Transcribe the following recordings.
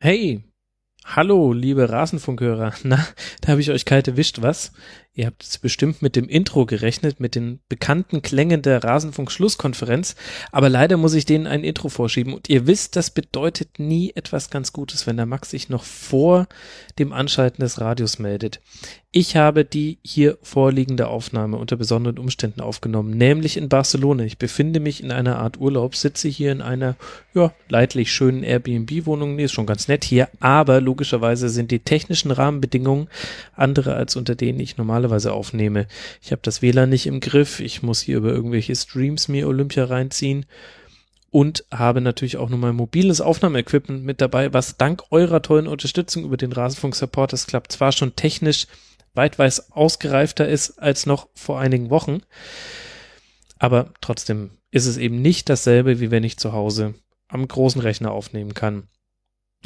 Hey, hallo, liebe Rasenfunkhörer. Na, da habe ich euch kalt erwischt, was? Ihr habt jetzt bestimmt mit dem Intro gerechnet, mit den bekannten Klängen der Rasenfunk-Schlusskonferenz, aber leider muss ich denen ein Intro vorschieben und ihr wisst, das bedeutet nie etwas ganz Gutes, wenn der Max sich noch vor dem Anschalten des Radios meldet. Ich habe die hier vorliegende Aufnahme unter besonderen Umständen aufgenommen, nämlich in Barcelona. Ich befinde mich in einer Art Urlaub, sitze hier in einer, ja, leidlich schönen Airbnb-Wohnung. Nee, ist schon ganz nett hier, aber logischerweise sind die technischen Rahmenbedingungen andere als unter denen ich normalerweise aufnehme. Ich habe das WLAN nicht im Griff, ich muss hier über irgendwelche Streams mir Olympia reinziehen und habe natürlich auch nur mein mobiles Aufnahmeequipment mit dabei, was dank eurer tollen Unterstützung über den Rasenfunk Support, das klappt zwar schon technisch weit weiß ausgereifter ist als noch vor einigen Wochen. Aber trotzdem ist es eben nicht dasselbe, wie wenn ich zu Hause am großen Rechner aufnehmen kann.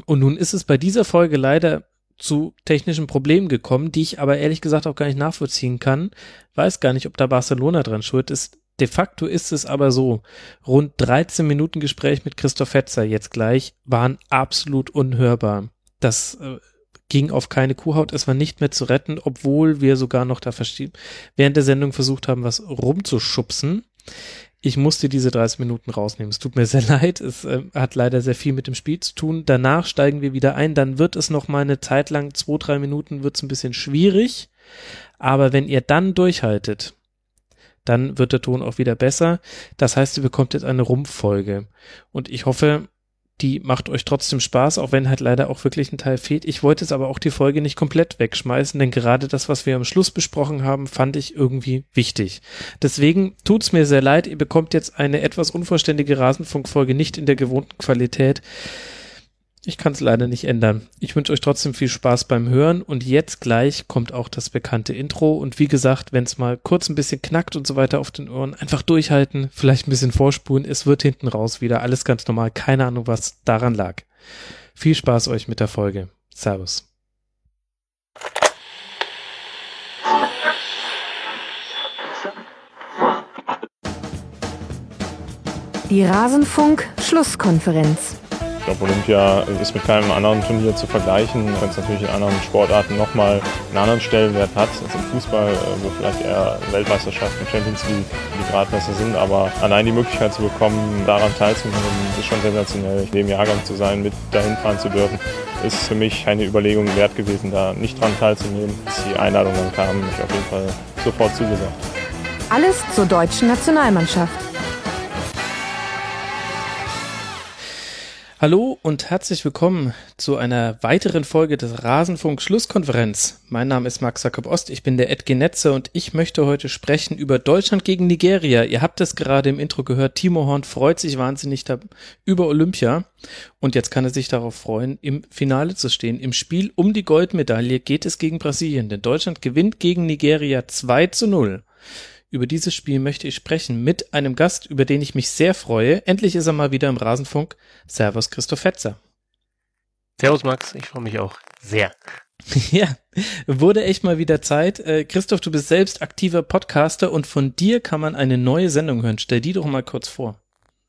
Und nun ist es bei dieser Folge leider zu technischen Problemen gekommen, die ich aber ehrlich gesagt auch gar nicht nachvollziehen kann. Weiß gar nicht, ob da Barcelona dran schuld ist. De facto ist es aber so. Rund 13 Minuten Gespräch mit Christoph Fetzer jetzt gleich waren absolut unhörbar. Das äh, ging auf keine Kuhhaut, es war nicht mehr zu retten, obwohl wir sogar noch da während der Sendung versucht haben, was rumzuschubsen. Ich musste diese 30 Minuten rausnehmen. Es tut mir sehr leid. Es äh, hat leider sehr viel mit dem Spiel zu tun. Danach steigen wir wieder ein. Dann wird es noch mal eine Zeit lang, zwei, drei Minuten wird es ein bisschen schwierig. Aber wenn ihr dann durchhaltet, dann wird der Ton auch wieder besser. Das heißt, ihr bekommt jetzt eine Rumpffolge. Und ich hoffe, die macht euch trotzdem Spaß, auch wenn halt leider auch wirklich ein Teil fehlt. Ich wollte jetzt aber auch die Folge nicht komplett wegschmeißen, denn gerade das, was wir am Schluss besprochen haben, fand ich irgendwie wichtig. Deswegen tut's mir sehr leid, ihr bekommt jetzt eine etwas unvollständige Rasenfunkfolge nicht in der gewohnten Qualität. Ich kann es leider nicht ändern. Ich wünsche euch trotzdem viel Spaß beim Hören und jetzt gleich kommt auch das bekannte Intro und wie gesagt, wenn es mal kurz ein bisschen knackt und so weiter auf den Ohren, einfach durchhalten, vielleicht ein bisschen vorspulen, es wird hinten raus wieder alles ganz normal, keine Ahnung, was daran lag. Viel Spaß euch mit der Folge. Servus. Die Rasenfunk Schlusskonferenz. Ich glaube, Olympia ist mit keinem anderen Turnier zu vergleichen, wenn es natürlich in anderen Sportarten nochmal einen anderen Stellenwert hat, als im Fußball, äh, wo vielleicht eher Weltmeisterschaften, Champions League die Gradmesser sind. Aber allein die Möglichkeit zu bekommen, daran teilzunehmen, ist schon sensationell. In dem Jahrgang zu sein, mit dahin fahren zu dürfen, ist für mich eine Überlegung wert gewesen, da nicht dran teilzunehmen. Als die Einladung dann kam, ich auf jeden Fall sofort zugesagt. Alles zur deutschen Nationalmannschaft. Hallo und herzlich willkommen zu einer weiteren Folge des Rasenfunk Schlusskonferenz. Mein Name ist Max Jakob Ost, ich bin der Edge Netze und ich möchte heute sprechen über Deutschland gegen Nigeria. Ihr habt es gerade im Intro gehört, Timo Horn freut sich wahnsinnig über Olympia und jetzt kann er sich darauf freuen, im Finale zu stehen. Im Spiel um die Goldmedaille geht es gegen Brasilien, denn Deutschland gewinnt gegen Nigeria 2 zu 0. Über dieses Spiel möchte ich sprechen mit einem Gast, über den ich mich sehr freue. Endlich ist er mal wieder im Rasenfunk. Servus Christoph Fetzer. Servus Max, ich freue mich auch sehr. Ja, wurde echt mal wieder Zeit. Äh, Christoph, du bist selbst aktiver Podcaster und von dir kann man eine neue Sendung hören. Stell die doch mal kurz vor.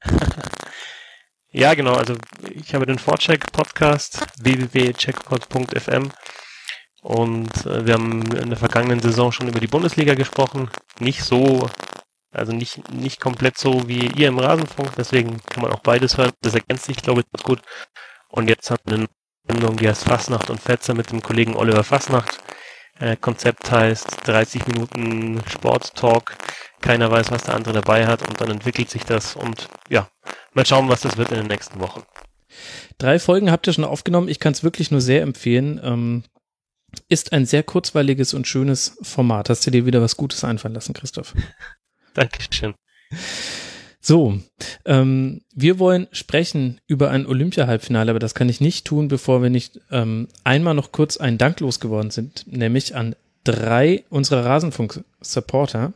ja, genau. Also ich habe den Vorcheck Podcast www.checkpod.fm und äh, wir haben in der vergangenen Saison schon über die Bundesliga gesprochen. Nicht so, also nicht, nicht komplett so wie ihr im Rasenfunk, deswegen kann man auch beides hören. Das ergänzt sich, glaube ich, ganz gut. Und jetzt haben wir eine Sendung, die heißt Fassnacht und Fetzer mit dem Kollegen Oliver Fassnacht. Äh, Konzept heißt 30 Minuten Sport-Talk. Keiner weiß, was der andere dabei hat und dann entwickelt sich das und ja, mal schauen, was das wird in den nächsten Wochen. Drei Folgen habt ihr schon aufgenommen. Ich kann es wirklich nur sehr empfehlen. Ähm, ist ein sehr kurzweiliges und schönes Format. Hast du dir wieder was Gutes einfallen lassen, Christoph? Dankeschön. So, ähm, wir wollen sprechen über ein Olympia-Halbfinale, aber das kann ich nicht tun, bevor wir nicht ähm, einmal noch kurz einen Dank losgeworden sind, nämlich an drei unserer Rasenfunk-Supporter.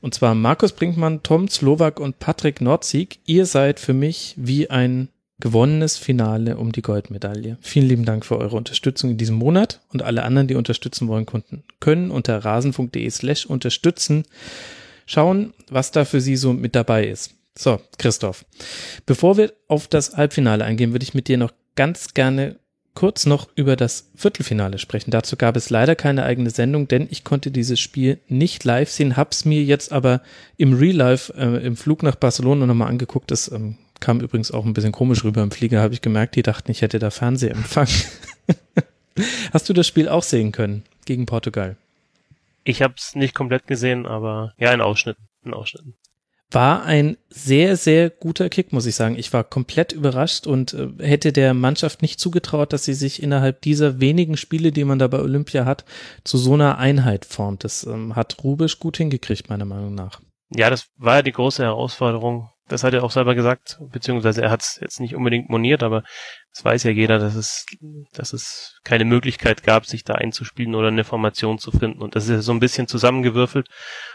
Und zwar Markus Brinkmann, Tom Slowak und Patrick Nordzig. Ihr seid für mich wie ein gewonnenes Finale um die Goldmedaille. Vielen lieben Dank für eure Unterstützung in diesem Monat und alle anderen, die unterstützen wollen konnten, können unter rasenfunk.de slash unterstützen schauen, was da für sie so mit dabei ist. So, Christoph, bevor wir auf das Halbfinale eingehen, würde ich mit dir noch ganz gerne kurz noch über das Viertelfinale sprechen. Dazu gab es leider keine eigene Sendung, denn ich konnte dieses Spiel nicht live sehen, hab's mir jetzt aber im Real Life äh, im Flug nach Barcelona nochmal angeguckt. Das ähm, kam übrigens auch ein bisschen komisch rüber im Flieger, habe ich gemerkt, die dachten, ich hätte da Fernsehempfang. Hast du das Spiel auch sehen können gegen Portugal? Ich habe es nicht komplett gesehen, aber ja, in Ausschnitten. In Ausschnitten. War ein sehr, sehr guter Kick, muss ich sagen. Ich war komplett überrascht und äh, hätte der Mannschaft nicht zugetraut, dass sie sich innerhalb dieser wenigen Spiele, die man da bei Olympia hat, zu so einer Einheit formt. Das ähm, hat Rubisch gut hingekriegt, meiner Meinung nach. Ja, das war ja die große Herausforderung. Das hat er auch selber gesagt, beziehungsweise er hat es jetzt nicht unbedingt moniert, aber es weiß ja jeder, dass es, dass es keine Möglichkeit gab, sich da einzuspielen oder eine Formation zu finden. Und das ist so ein bisschen zusammengewürfelt.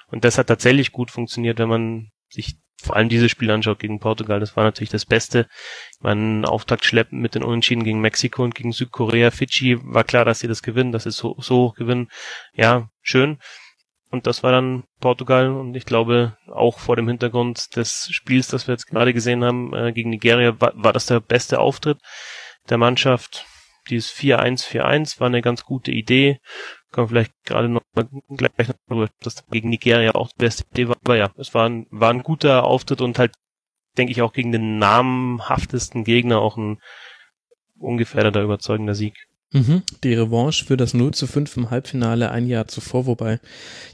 Und das hat tatsächlich gut funktioniert, wenn man sich vor allem dieses Spiel anschaut gegen Portugal, das war natürlich das Beste. Man Auftakt schleppen mit den Unentschieden gegen Mexiko und gegen Südkorea, Fidschi, war klar, dass sie das gewinnen, dass sie so, so hoch gewinnen. Ja, schön. Und das war dann Portugal und ich glaube auch vor dem Hintergrund des Spiels, das wir jetzt gerade gesehen haben äh, gegen Nigeria, war, war das der beste Auftritt der Mannschaft. Dieses 4-1, 4-1 war eine ganz gute Idee kann man vielleicht gerade noch gleich noch, dass gegen Nigeria auch die beste Idee war. Aber ja, es war ein, war ein guter Auftritt und halt, denke ich, auch gegen den namhaftesten Gegner auch ein ungefährdeter, überzeugender Sieg. Mhm. Die Revanche für das 0 zu 5 im Halbfinale ein Jahr zuvor, wobei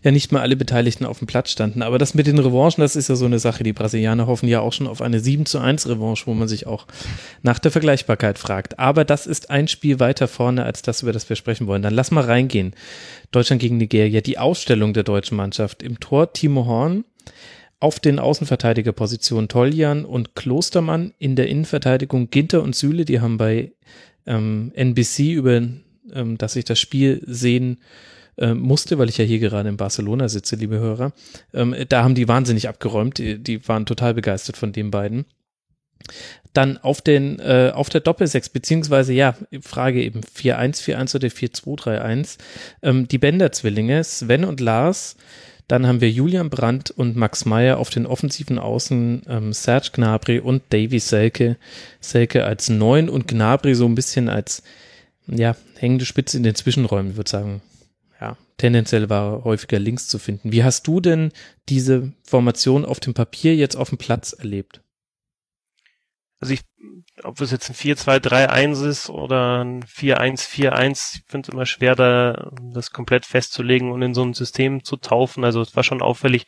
ja nicht mal alle Beteiligten auf dem Platz standen. Aber das mit den Revanchen, das ist ja so eine Sache. Die Brasilianer hoffen ja auch schon auf eine 7 zu 1 Revanche, wo man sich auch nach der Vergleichbarkeit fragt. Aber das ist ein Spiel weiter vorne als das, über das wir sprechen wollen. Dann lass mal reingehen. Deutschland gegen Nigeria. Die Ausstellung der deutschen Mannschaft. Im Tor Timo Horn. Auf den Außenverteidigerpositionen Toljan und Klostermann. In der Innenverteidigung Ginter und Süle. Die haben bei ähm, NBC, über ähm, dass ich das Spiel sehen äh, musste, weil ich ja hier gerade in Barcelona sitze, liebe Hörer. Ähm, da haben die wahnsinnig abgeräumt. Die, die waren total begeistert von den beiden. Dann auf den äh, auf der Doppelsechs beziehungsweise ja Frage eben 4-1-4-1 oder 4-2-3-1 ähm, die Bender-Zwillinge Sven und Lars dann haben wir Julian Brandt und Max Meyer auf den offensiven Außen, ähm, Serge Gnabry und Davy Selke. Selke als Neun und Gnabry so ein bisschen als, ja, hängende Spitze in den Zwischenräumen, würde sagen. Ja, tendenziell war häufiger links zu finden. Wie hast du denn diese Formation auf dem Papier jetzt auf dem Platz erlebt? Also ich ob es jetzt ein 4-2-3-1 ist oder ein 4-1-4-1, ich finde es immer schwer, da das komplett festzulegen und in so ein System zu taufen. Also es war schon auffällig,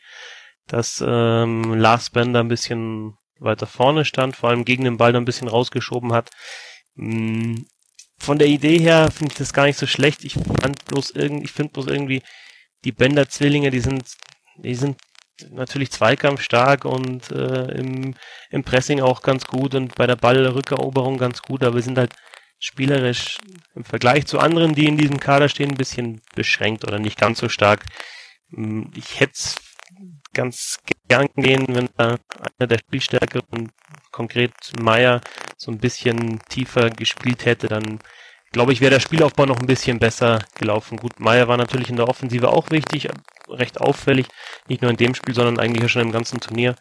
dass ähm, Lars Bender ein bisschen weiter vorne stand, vor allem gegen den Ball ein bisschen rausgeschoben hat. Hm, von der Idee her finde ich das gar nicht so schlecht. Ich fand bloß irgendwie, ich finde bloß irgendwie, die Bender-Zwillinge, die sind, die sind natürlich zweikampfstark und äh, im, im Pressing auch ganz gut und bei der Ballrückeroberung ganz gut, aber wir sind halt spielerisch im Vergleich zu anderen, die in diesem Kader stehen, ein bisschen beschränkt oder nicht ganz so stark. Hm, ich hätte es ganz gern gehen, wenn da einer der Spielstärkeren, konkret Meier, so ein bisschen tiefer gespielt hätte, dann glaube ich, wäre der Spielaufbau noch ein bisschen besser gelaufen. Gut, Meier war natürlich in der Offensive auch wichtig, recht auffällig, nicht nur in dem Spiel, sondern eigentlich schon im ganzen Turnier.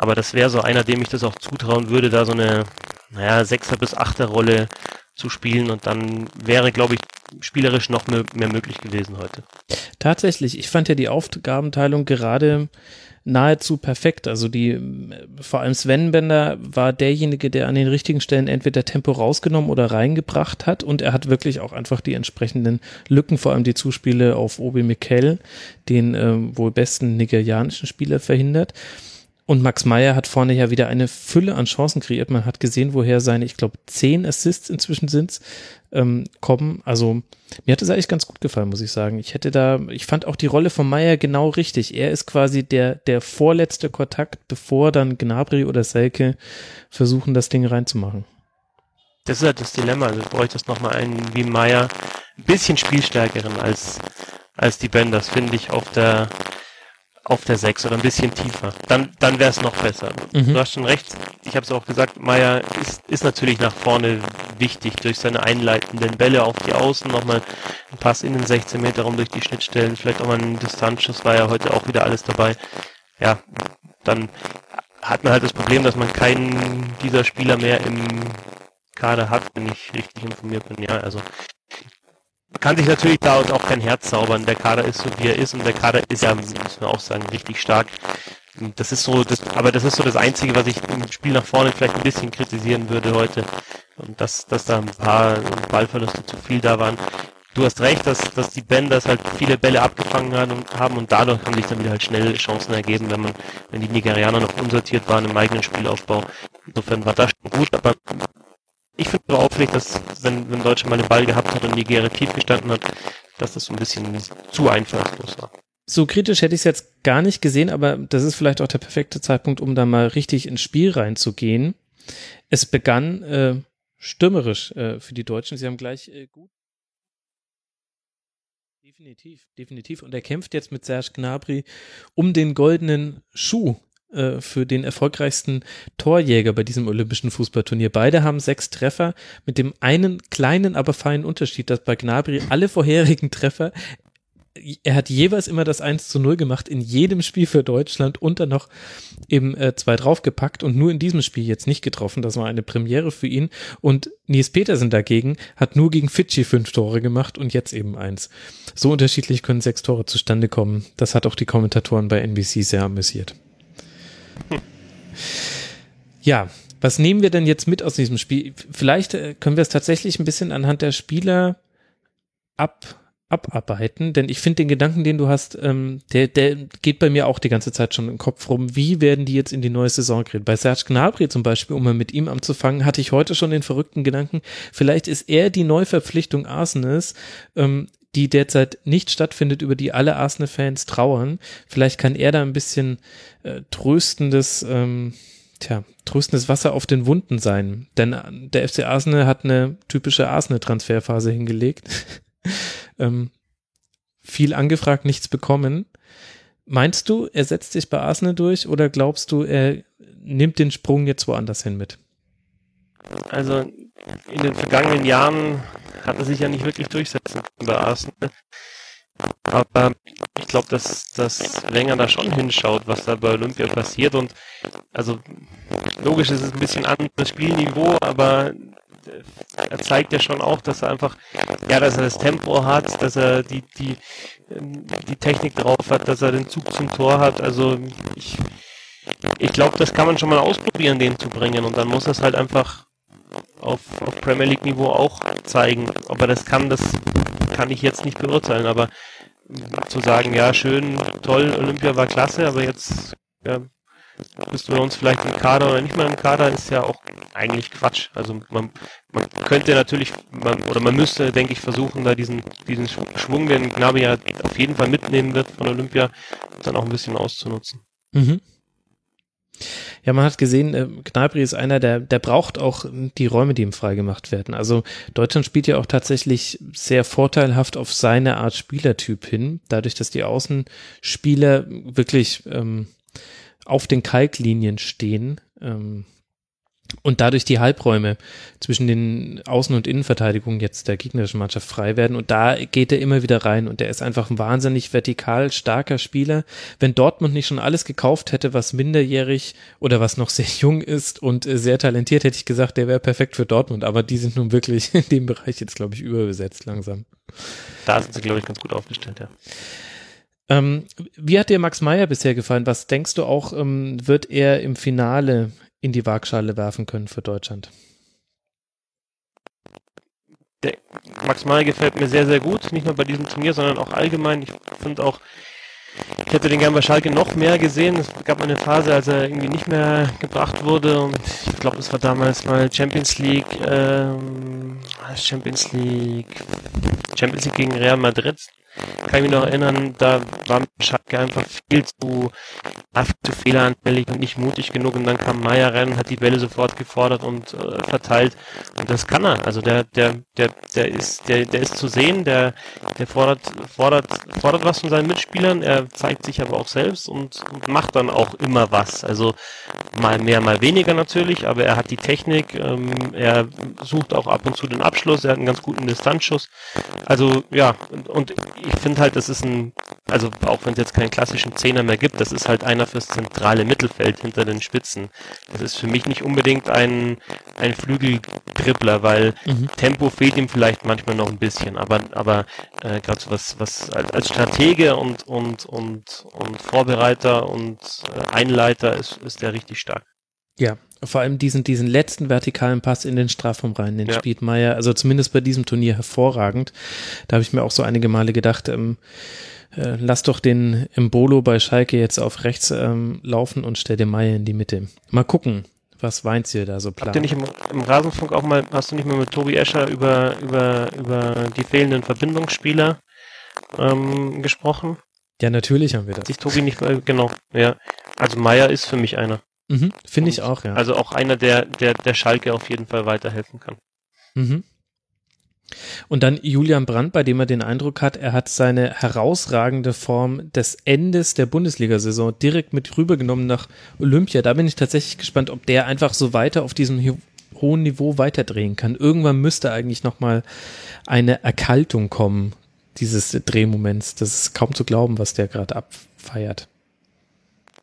Aber das wäre so einer, dem ich das auch zutrauen würde, da so eine, naja, Sechser- bis Achter-Rolle zu spielen und dann wäre, glaube ich, spielerisch noch mehr, mehr möglich gewesen heute. Tatsächlich, ich fand ja die Aufgabenteilung gerade nahezu perfekt. Also die, vor allem Sven Bender war derjenige, der an den richtigen Stellen entweder Tempo rausgenommen oder reingebracht hat und er hat wirklich auch einfach die entsprechenden Lücken, vor allem die Zuspiele auf Obi Mikel, den äh, wohl besten nigerianischen Spieler verhindert. Und Max Meyer hat vorne ja wieder eine Fülle an Chancen kreiert. Man hat gesehen, woher seine, ich glaube, zehn Assists inzwischen sind, ähm, kommen. Also mir hat es eigentlich ganz gut gefallen, muss ich sagen. Ich hätte da, ich fand auch die Rolle von Meyer genau richtig. Er ist quasi der, der vorletzte Kontakt, bevor dann Gnabry oder Selke versuchen, das Ding reinzumachen. Das ist halt das Dilemma. Also bräuchte es nochmal einen wie Meyer, ein bisschen spielstärkeren als, als die Benders, finde ich, auf der, auf der 6 oder ein bisschen tiefer. Dann, dann wäre es noch besser. Mhm. Du hast schon recht. Ich habe es auch gesagt, Meier ist, ist natürlich nach vorne wichtig durch seine einleitenden Bälle auf die Außen, nochmal ein Pass in den 16 Meter rum durch die Schnittstellen, vielleicht auch mal ein Distanzschuss, war ja heute auch wieder alles dabei. Ja, dann hat man halt das Problem, dass man keinen dieser Spieler mehr im Kader hat, wenn ich richtig informiert bin. Ja, also kann sich natürlich da auch kein Herz zaubern. Der Kader ist so, wie er ist und der Kader ist ja, muss man auch sagen, richtig stark. Das ist so, das, aber das ist so das Einzige, was ich im Spiel nach vorne vielleicht ein bisschen kritisieren würde heute. Und dass, dass da ein paar Ballverluste zu viel da waren. Du hast recht, dass, dass die Benders halt viele Bälle abgefangen haben und, haben und dadurch haben sich dann wieder halt schnell Chancen ergeben, wenn man, wenn die Nigerianer noch unsortiert waren im eigenen Spielaufbau. Insofern war das schon gut, aber ich finde es auffällig, dass wenn, wenn Deutschland mal den Ball gehabt hat und Nigeria tief gestanden hat, dass das so ein bisschen zu einfallslos war. So kritisch hätte ich es jetzt gar nicht gesehen, aber das ist vielleicht auch der perfekte Zeitpunkt, um da mal richtig ins Spiel reinzugehen. Es begann äh, stürmerisch äh, für die Deutschen. Sie haben gleich äh, gut. Definitiv, definitiv. Und er kämpft jetzt mit Serge Gnabry um den goldenen Schuh äh, für den erfolgreichsten Torjäger bei diesem olympischen Fußballturnier. Beide haben sechs Treffer mit dem einen kleinen, aber feinen Unterschied, dass bei Gnabry alle vorherigen Treffer er hat jeweils immer das 1 zu 0 gemacht in jedem Spiel für Deutschland und dann noch eben äh, zwei draufgepackt und nur in diesem Spiel jetzt nicht getroffen. Das war eine Premiere für ihn. Und Nils Petersen dagegen hat nur gegen Fidschi fünf Tore gemacht und jetzt eben eins. So unterschiedlich können sechs Tore zustande kommen. Das hat auch die Kommentatoren bei NBC sehr amüsiert. Ja, was nehmen wir denn jetzt mit aus diesem Spiel? Vielleicht äh, können wir es tatsächlich ein bisschen anhand der Spieler ab abarbeiten, denn ich finde den Gedanken, den du hast, ähm, der, der geht bei mir auch die ganze Zeit schon im Kopf rum. Wie werden die jetzt in die neue Saison gehen? Bei Serge Gnabry zum Beispiel, um mal mit ihm anzufangen, hatte ich heute schon den verrückten Gedanken, vielleicht ist er die Neuverpflichtung Arsenals, ähm, die derzeit nicht stattfindet, über die alle Arsenal-Fans trauern. Vielleicht kann er da ein bisschen äh, tröstendes, ähm, tja, tröstendes Wasser auf den Wunden sein. Denn äh, der FC Arsenal hat eine typische Arsenal-Transferphase hingelegt. ähm, viel angefragt, nichts bekommen. Meinst du, er setzt sich bei Arsenal durch oder glaubst du, er nimmt den Sprung jetzt woanders hin mit? Also in den vergangenen Jahren hat er sich ja nicht wirklich durchsetzen bei Arsenal. Aber ich glaube, dass, dass Wenger da schon hinschaut, was da bei Olympia passiert. Und also logisch ist es ein bisschen anderes Spielniveau, aber er zeigt ja schon auch, dass er einfach, ja, dass er das Tempo hat, dass er die, die, die Technik drauf hat, dass er den Zug zum Tor hat. Also ich, ich glaube, das kann man schon mal ausprobieren, den zu bringen. Und dann muss er es halt einfach auf, auf Premier League Niveau auch zeigen. Ob er das kann, das kann ich jetzt nicht beurteilen. Aber zu sagen, ja, schön, toll, Olympia war klasse, aber jetzt ja, bist du bei uns vielleicht im Kader oder nicht mal im Kader, ist ja auch eigentlich Quatsch. Also man, man könnte natürlich, man, oder man müsste, denke ich, versuchen, da diesen, diesen Schwung, den Gnabi ja auf jeden Fall mitnehmen wird von Olympia, dann auch ein bisschen auszunutzen. Mhm. Ja, man hat gesehen, äh, Gnabry ist einer, der, der braucht auch die Räume, die ihm freigemacht werden. Also Deutschland spielt ja auch tatsächlich sehr vorteilhaft auf seine Art Spielertyp hin, dadurch, dass die Außenspieler wirklich ähm, auf den Kalklinien stehen. Ähm, und dadurch die Halbräume zwischen den Außen- und Innenverteidigungen jetzt der gegnerischen Mannschaft frei werden. Und da geht er immer wieder rein und er ist einfach ein wahnsinnig vertikal starker Spieler. Wenn Dortmund nicht schon alles gekauft hätte, was minderjährig oder was noch sehr jung ist und sehr talentiert, hätte ich gesagt, der wäre perfekt für Dortmund. Aber die sind nun wirklich in dem Bereich jetzt, glaube ich, überbesetzt langsam. Da sind sie, glaube ich, ganz gut aufgestellt, ja. Ähm, wie hat dir Max Meyer bisher gefallen? Was denkst du auch, ähm, wird er im Finale in die Waagschale werfen können für Deutschland? Der Max Meyer gefällt mir sehr, sehr gut. Nicht nur bei diesem Turnier, sondern auch allgemein. Ich finde auch, ich hätte den gern bei Schalke noch mehr gesehen. Es gab mal eine Phase, als er irgendwie nicht mehr gebracht wurde und ich glaube, es war damals mal Champions League, ähm, Champions League, Champions League gegen Real Madrid kann ich mich noch erinnern, da war Schalke einfach viel zu, zu fehleranfällig und nicht mutig genug und dann kam Meier rein und hat die Bälle sofort gefordert und äh, verteilt und das kann er. Also der, der, der, der ist, der, der ist zu sehen, der, der fordert, fordert, fordert was von seinen Mitspielern, er zeigt sich aber auch selbst und, macht dann auch immer was. Also mal mehr, mal weniger natürlich, aber er hat die Technik, ähm, er sucht auch ab und zu den Abschluss, er hat einen ganz guten Distanzschuss. Also ja, und, und ich finde halt, das ist ein also auch wenn es jetzt keinen klassischen Zehner mehr gibt, das ist halt einer fürs zentrale Mittelfeld hinter den Spitzen. Das ist für mich nicht unbedingt ein, ein Flügeltrippler, weil mhm. Tempo fehlt ihm vielleicht manchmal noch ein bisschen, aber, aber äh, gerade so was, was als Stratege und, und, und, und Vorbereiter und äh, Einleiter ist, ist der richtig stark. Ja, vor allem diesen, diesen letzten vertikalen Pass in den Strafraum rein, den ja. spielt Meier, also zumindest bei diesem Turnier hervorragend. Da habe ich mir auch so einige Male gedacht, ähm, äh, lass doch den Embolo bei Schalke jetzt auf rechts ähm, laufen und stell den Meier in die Mitte. Mal gucken, was Weinziel da so plant. Habt ihr nicht im, im, Rasenfunk auch mal, hast du nicht mal mit Tobi Escher über, über, über die fehlenden Verbindungsspieler ähm, gesprochen? Ja, natürlich haben wir das. Hat sich Tobi nicht, äh, genau, ja. Also Meier ist für mich einer. Mhm, Finde ich auch, ja. Also auch einer, der, der, der Schalke auf jeden Fall weiterhelfen kann. Mhm. Und dann Julian Brandt, bei dem er den Eindruck hat, er hat seine herausragende Form des Endes der Bundesliga-Saison direkt mit rübergenommen nach Olympia. Da bin ich tatsächlich gespannt, ob der einfach so weiter auf diesem hohen Niveau weiterdrehen kann. Irgendwann müsste eigentlich nochmal eine Erkaltung kommen, dieses Drehmoments. Das ist kaum zu glauben, was der gerade abfeiert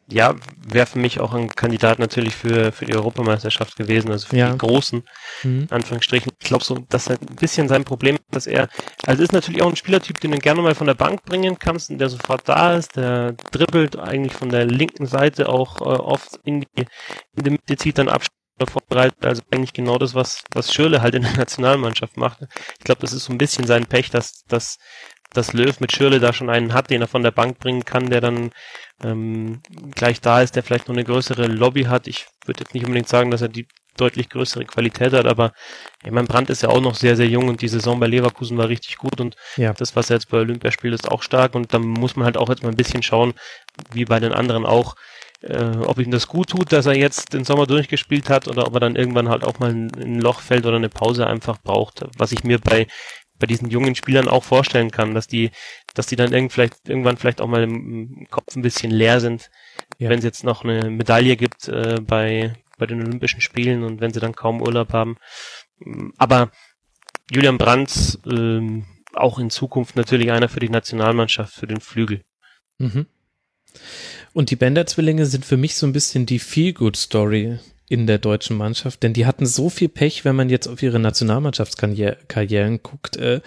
ja, wäre für mich auch ein Kandidat natürlich für, für die Europameisterschaft gewesen, also für ja. die großen, mhm. Anführungsstrichen. Ich glaube so, dass er ein bisschen sein Problem dass er, also ist natürlich auch ein Spielertyp, den du gerne mal von der Bank bringen kannst und der sofort da ist, der dribbelt eigentlich von der linken Seite auch äh, oft in die, in die Mitte, zieht dann Abstand vorbereitet, also eigentlich genau das, was, was Schürle halt in der Nationalmannschaft macht. Ich glaube, das ist so ein bisschen sein Pech, dass, dass, dass Löw mit Schürle da schon einen hat, den er von der Bank bringen kann, der dann ähm, gleich da ist, der vielleicht noch eine größere Lobby hat. Ich würde jetzt nicht unbedingt sagen, dass er die deutlich größere Qualität hat, aber ich meine, Brandt ist ja auch noch sehr, sehr jung und die Saison bei Leverkusen war richtig gut und ja. das, was er jetzt bei Olympia spielt, ist auch stark und da muss man halt auch jetzt mal ein bisschen schauen, wie bei den anderen auch, äh, ob ihm das gut tut, dass er jetzt den Sommer durchgespielt hat oder ob er dann irgendwann halt auch mal ein, ein Loch fällt oder eine Pause einfach braucht, was ich mir bei bei diesen jungen Spielern auch vorstellen kann, dass die, dass die dann irgend vielleicht, irgendwann vielleicht auch mal im Kopf ein bisschen leer sind, ja. wenn es jetzt noch eine Medaille gibt äh, bei, bei den Olympischen Spielen und wenn sie dann kaum Urlaub haben. Aber Julian Brandt ähm, auch in Zukunft natürlich einer für die Nationalmannschaft, für den Flügel. Mhm. Und die Bender-Zwillinge sind für mich so ein bisschen die Feel-Good-Story in der deutschen Mannschaft, denn die hatten so viel Pech, wenn man jetzt auf ihre Nationalmannschaftskarrieren guckt. Äh,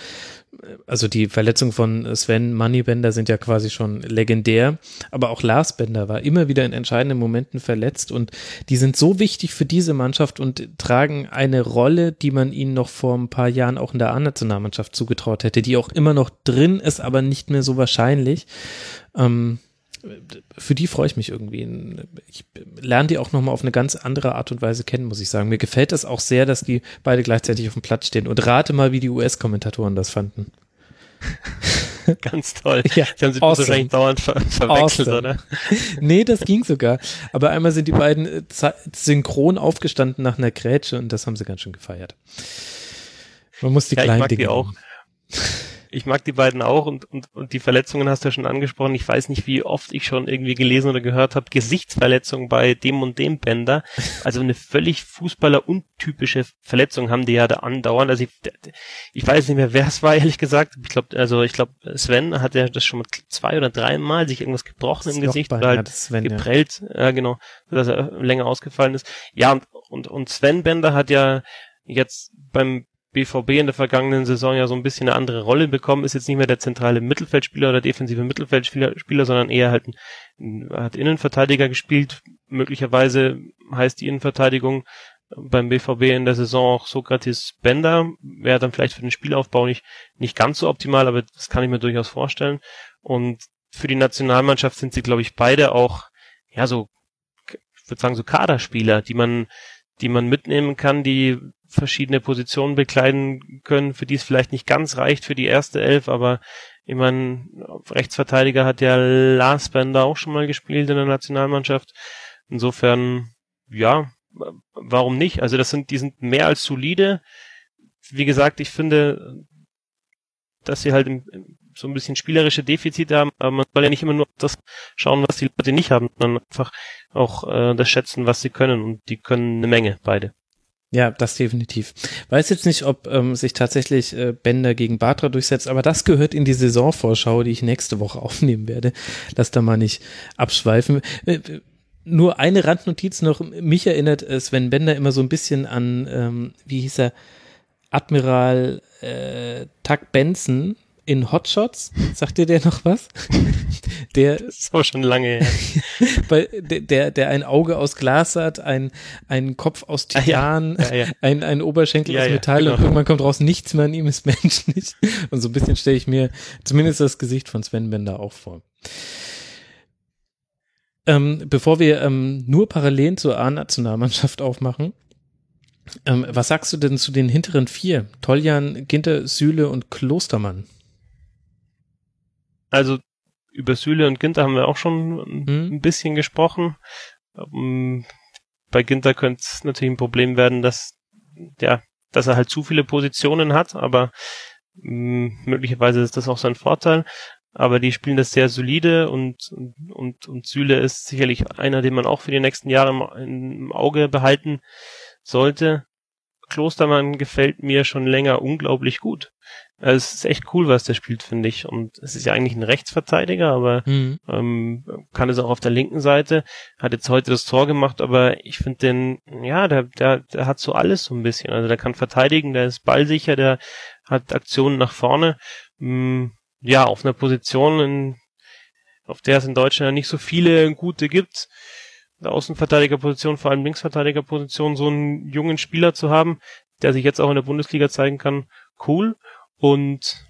also die Verletzungen von Sven Moneybender sind ja quasi schon legendär, aber auch Lars Bender war immer wieder in entscheidenden Momenten verletzt und die sind so wichtig für diese Mannschaft und tragen eine Rolle, die man ihnen noch vor ein paar Jahren auch in der A-Nationalmannschaft zugetraut hätte, die auch immer noch drin ist, aber nicht mehr so wahrscheinlich. Ähm, für die freue ich mich irgendwie. Ich lerne die auch nochmal auf eine ganz andere Art und Weise kennen, muss ich sagen. Mir gefällt das auch sehr, dass die beide gleichzeitig auf dem Platz stehen. Und rate mal, wie die US-Kommentatoren das fanden. Ganz toll. Ja, die haben sie awesome. wahrscheinlich dauernd ver verwechselt, awesome. oder? nee, das ging sogar. Aber einmal sind die beiden äh, synchron aufgestanden nach einer Grätsche und das haben sie ganz schön gefeiert. Man muss die ja, kleinen ich mag Dinge die auch. ich mag die beiden auch und, und, und die Verletzungen hast du ja schon angesprochen. Ich weiß nicht, wie oft ich schon irgendwie gelesen oder gehört habe, Gesichtsverletzung bei dem und dem Bänder. Also eine völlig Fußballer-untypische Verletzung haben die ja da andauernd. Also ich, ich weiß nicht mehr, wer es war, ehrlich gesagt. Ich glaube, also ich glaube, Sven hat ja das schon mal zwei oder dreimal sich irgendwas gebrochen im Gesicht oder halt Sven, geprellt. Ja. ja, genau, dass er länger ausgefallen ist. Ja, und, und, und Sven Bender hat ja jetzt beim BVB in der vergangenen Saison ja so ein bisschen eine andere Rolle bekommen, ist jetzt nicht mehr der zentrale Mittelfeldspieler oder defensive Mittelfeldspieler, Spieler, sondern eher halt ein, hat Innenverteidiger gespielt. Möglicherweise heißt die Innenverteidigung beim BVB in der Saison auch Sokrates Bender. Wäre dann vielleicht für den Spielaufbau nicht, nicht ganz so optimal, aber das kann ich mir durchaus vorstellen. Und für die Nationalmannschaft sind sie, glaube ich, beide auch, ja, so, ich würde sagen, so Kaderspieler, die man, die man mitnehmen kann, die verschiedene Positionen bekleiden können, für die es vielleicht nicht ganz reicht für die erste Elf, aber ich meine, Rechtsverteidiger hat ja Lars Bender auch schon mal gespielt in der Nationalmannschaft. Insofern, ja, warum nicht? Also das sind, die sind mehr als solide. Wie gesagt, ich finde, dass sie halt so ein bisschen spielerische Defizite haben, aber man soll ja nicht immer nur das schauen, was die Leute nicht haben, sondern einfach auch äh, das schätzen, was sie können und die können eine Menge, beide. Ja, das definitiv. Weiß jetzt nicht, ob ähm, sich tatsächlich äh, Bender gegen Batra durchsetzt, aber das gehört in die Saisonvorschau, die ich nächste Woche aufnehmen werde. Lass da mal nicht abschweifen. Äh, nur eine Randnotiz noch. Mich erinnert äh, Sven Bender immer so ein bisschen an, ähm, wie hieß er, Admiral äh, Tuck Benson in Hotshots. Sagt dir der noch was? Der das ist aber schon lange her. bei, der, der ein Auge aus Glas hat, ein, ein Kopf aus Titan, ah, ja. Ja, ja. Ein, ein Oberschenkel aus Metall genau. und irgendwann kommt raus, nichts mehr an ihm ist menschlich. Und so ein bisschen stelle ich mir zumindest das Gesicht von Sven Bender auch vor. Ähm, bevor wir ähm, nur Parallelen zur A-Nationalmannschaft aufmachen, ähm, was sagst du denn zu den hinteren vier? Toljan, Ginter, Süle und Klostermann? Also über Süle und Ginter haben wir auch schon hm. ein bisschen gesprochen. Um, bei Ginter könnte es natürlich ein Problem werden, dass ja, dass er halt zu viele Positionen hat, aber mh, möglicherweise ist das auch sein Vorteil. Aber die spielen das sehr solide und, und, und Süle ist sicherlich einer, den man auch für die nächsten Jahre im, im Auge behalten sollte. Klostermann gefällt mir schon länger unglaublich gut. Also es ist echt cool, was der spielt, finde ich. Und es ist ja eigentlich ein Rechtsverteidiger, aber mhm. ähm, kann es auch auf der linken Seite. Hat jetzt heute das Tor gemacht, aber ich finde den, ja, der, der, der hat so alles so ein bisschen. Also der kann verteidigen, der ist ballsicher, der hat Aktionen nach vorne. Ähm, ja, auf einer Position, in, auf der es in Deutschland ja nicht so viele gute gibt der Außenverteidigerposition, vor allem Linksverteidigerposition, so einen jungen Spieler zu haben, der sich jetzt auch in der Bundesliga zeigen kann, cool. Und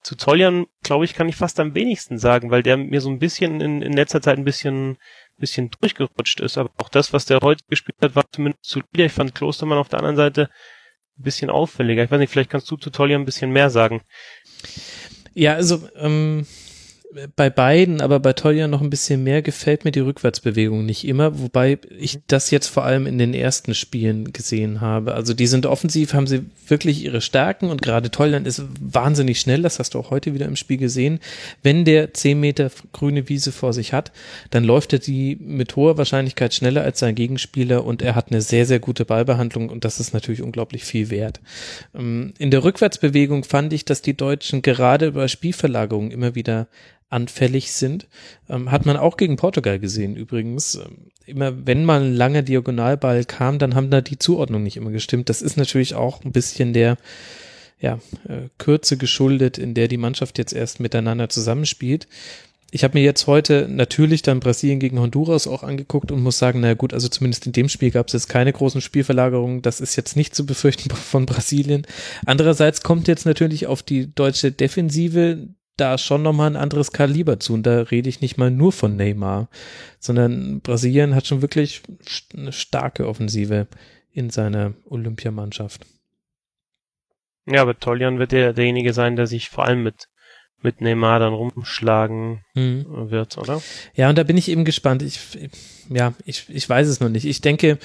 zu Toljan, glaube ich, kann ich fast am wenigsten sagen, weil der mir so ein bisschen in, in letzter Zeit ein bisschen, bisschen durchgerutscht ist. Aber auch das, was der heute gespielt hat, war zumindest solide. Ich fand Klostermann auf der anderen Seite ein bisschen auffälliger. Ich weiß nicht, vielleicht kannst du zu Toljan ein bisschen mehr sagen. Ja, also ähm, bei beiden, aber bei Tolja noch ein bisschen mehr gefällt mir die Rückwärtsbewegung nicht immer, wobei ich das jetzt vor allem in den ersten Spielen gesehen habe. Also die sind offensiv, haben sie wirklich ihre Stärken und gerade Toljan ist wahnsinnig schnell, das hast du auch heute wieder im Spiel gesehen. Wenn der 10 Meter grüne Wiese vor sich hat, dann läuft er die mit hoher Wahrscheinlichkeit schneller als sein Gegenspieler und er hat eine sehr, sehr gute Ballbehandlung und das ist natürlich unglaublich viel wert. Ähm, in der Rückwärtsbewegung fand ich, dass die Deutschen gerade bei Spielverlagerungen immer wieder anfällig sind. Ähm, hat man auch gegen Portugal gesehen übrigens. Ähm, immer wenn mal ein langer Diagonalball kam, dann haben da die Zuordnung nicht immer gestimmt. Das ist natürlich auch ein bisschen der ja, äh, Kürze geschuldet, in der die Mannschaft jetzt erst miteinander zusammenspielt. Ich habe mir jetzt heute natürlich dann Brasilien gegen Honduras auch angeguckt und muss sagen, na gut, also zumindest in dem Spiel gab es jetzt keine großen Spielverlagerungen. Das ist jetzt nicht zu befürchten von Brasilien. Andererseits kommt jetzt natürlich auf die deutsche Defensive da schon nochmal ein anderes Kaliber zu. Und da rede ich nicht mal nur von Neymar, sondern Brasilien hat schon wirklich eine starke Offensive in seiner Olympiamannschaft. Ja, aber Toljan wird ja derjenige sein, der sich vor allem mit mit Neymar dann rumschlagen mhm. wird, oder? Ja, und da bin ich eben gespannt. Ich, ja, ich, ich weiß es noch nicht. Ich denke,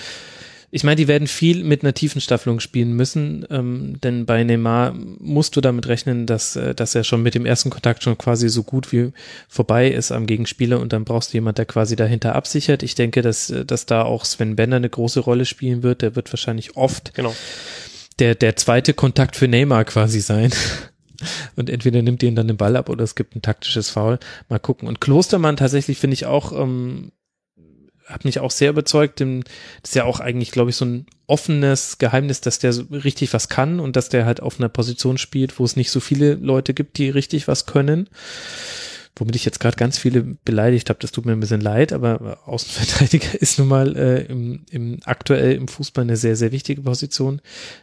ich meine, die werden viel mit einer tiefen Staffelung spielen müssen, ähm, denn bei Neymar musst du damit rechnen, dass, äh, dass er schon mit dem ersten Kontakt schon quasi so gut wie vorbei ist am Gegenspieler und dann brauchst du jemand, der quasi dahinter absichert. Ich denke, dass, äh, dass da auch Sven Benner eine große Rolle spielen wird. Der wird wahrscheinlich oft genau. der, der zweite Kontakt für Neymar quasi sein. Und entweder nimmt ihn dann den Ball ab oder es gibt ein taktisches Foul. Mal gucken. Und Klostermann tatsächlich finde ich auch ähm, hat mich auch sehr überzeugt. Denn das ist ja auch eigentlich, glaube ich, so ein offenes Geheimnis, dass der so richtig was kann und dass der halt auf einer Position spielt, wo es nicht so viele Leute gibt, die richtig was können. Womit ich jetzt gerade ganz viele beleidigt habe, das tut mir ein bisschen leid, aber Außenverteidiger ist nun mal äh, im, im aktuell im Fußball eine sehr, sehr wichtige Position.